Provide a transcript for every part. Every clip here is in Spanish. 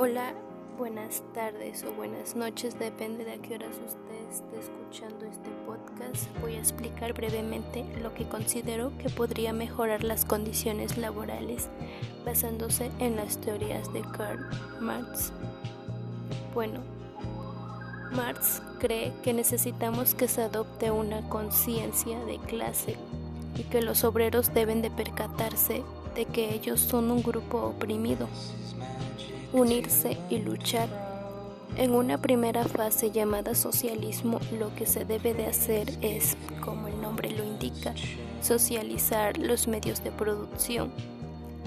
Hola, buenas tardes o buenas noches, depende de a qué horas usted esté escuchando este podcast. Voy a explicar brevemente lo que considero que podría mejorar las condiciones laborales basándose en las teorías de Karl Marx. Bueno, Marx cree que necesitamos que se adopte una conciencia de clase y que los obreros deben de percatarse de que ellos son un grupo oprimido unirse y luchar. En una primera fase llamada socialismo, lo que se debe de hacer es, como el nombre lo indica, socializar los medios de producción,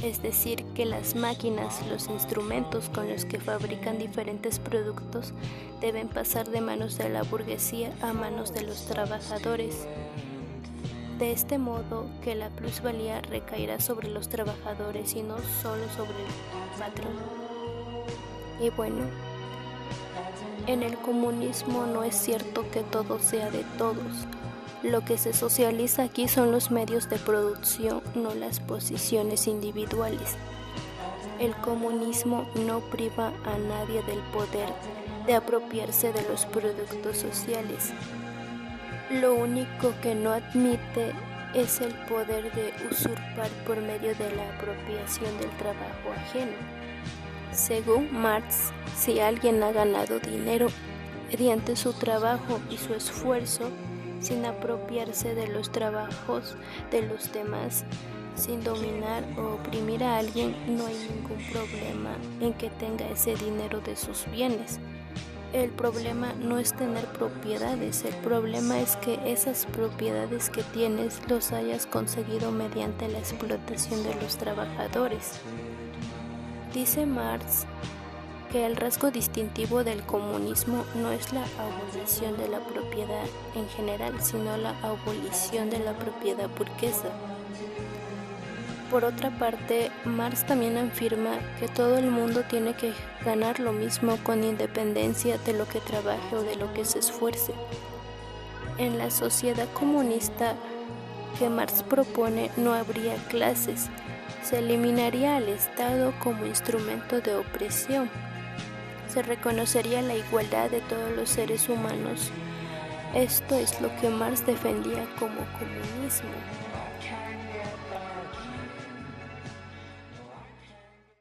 es decir, que las máquinas, los instrumentos con los que fabrican diferentes productos deben pasar de manos de la burguesía a manos de los trabajadores. De este modo que la plusvalía recaerá sobre los trabajadores y no solo sobre el patrón. Y bueno, en el comunismo no es cierto que todo sea de todos. Lo que se socializa aquí son los medios de producción, no las posiciones individuales. El comunismo no priva a nadie del poder de apropiarse de los productos sociales. Lo único que no admite es el poder de usurpar por medio de la apropiación del trabajo ajeno. Según Marx, si alguien ha ganado dinero mediante su trabajo y su esfuerzo, sin apropiarse de los trabajos de los demás, sin dominar o oprimir a alguien, no hay ningún problema en que tenga ese dinero de sus bienes. El problema no es tener propiedades, el problema es que esas propiedades que tienes los hayas conseguido mediante la explotación de los trabajadores. Dice Marx que el rasgo distintivo del comunismo no es la abolición de la propiedad en general, sino la abolición de la propiedad burguesa. Por otra parte, Marx también afirma que todo el mundo tiene que ganar lo mismo con independencia de lo que trabaje o de lo que se esfuerce. En la sociedad comunista que Marx propone no habría clases, se eliminaría al Estado como instrumento de opresión. Se reconocería la igualdad de todos los seres humanos. Esto es lo que Marx defendía como comunismo.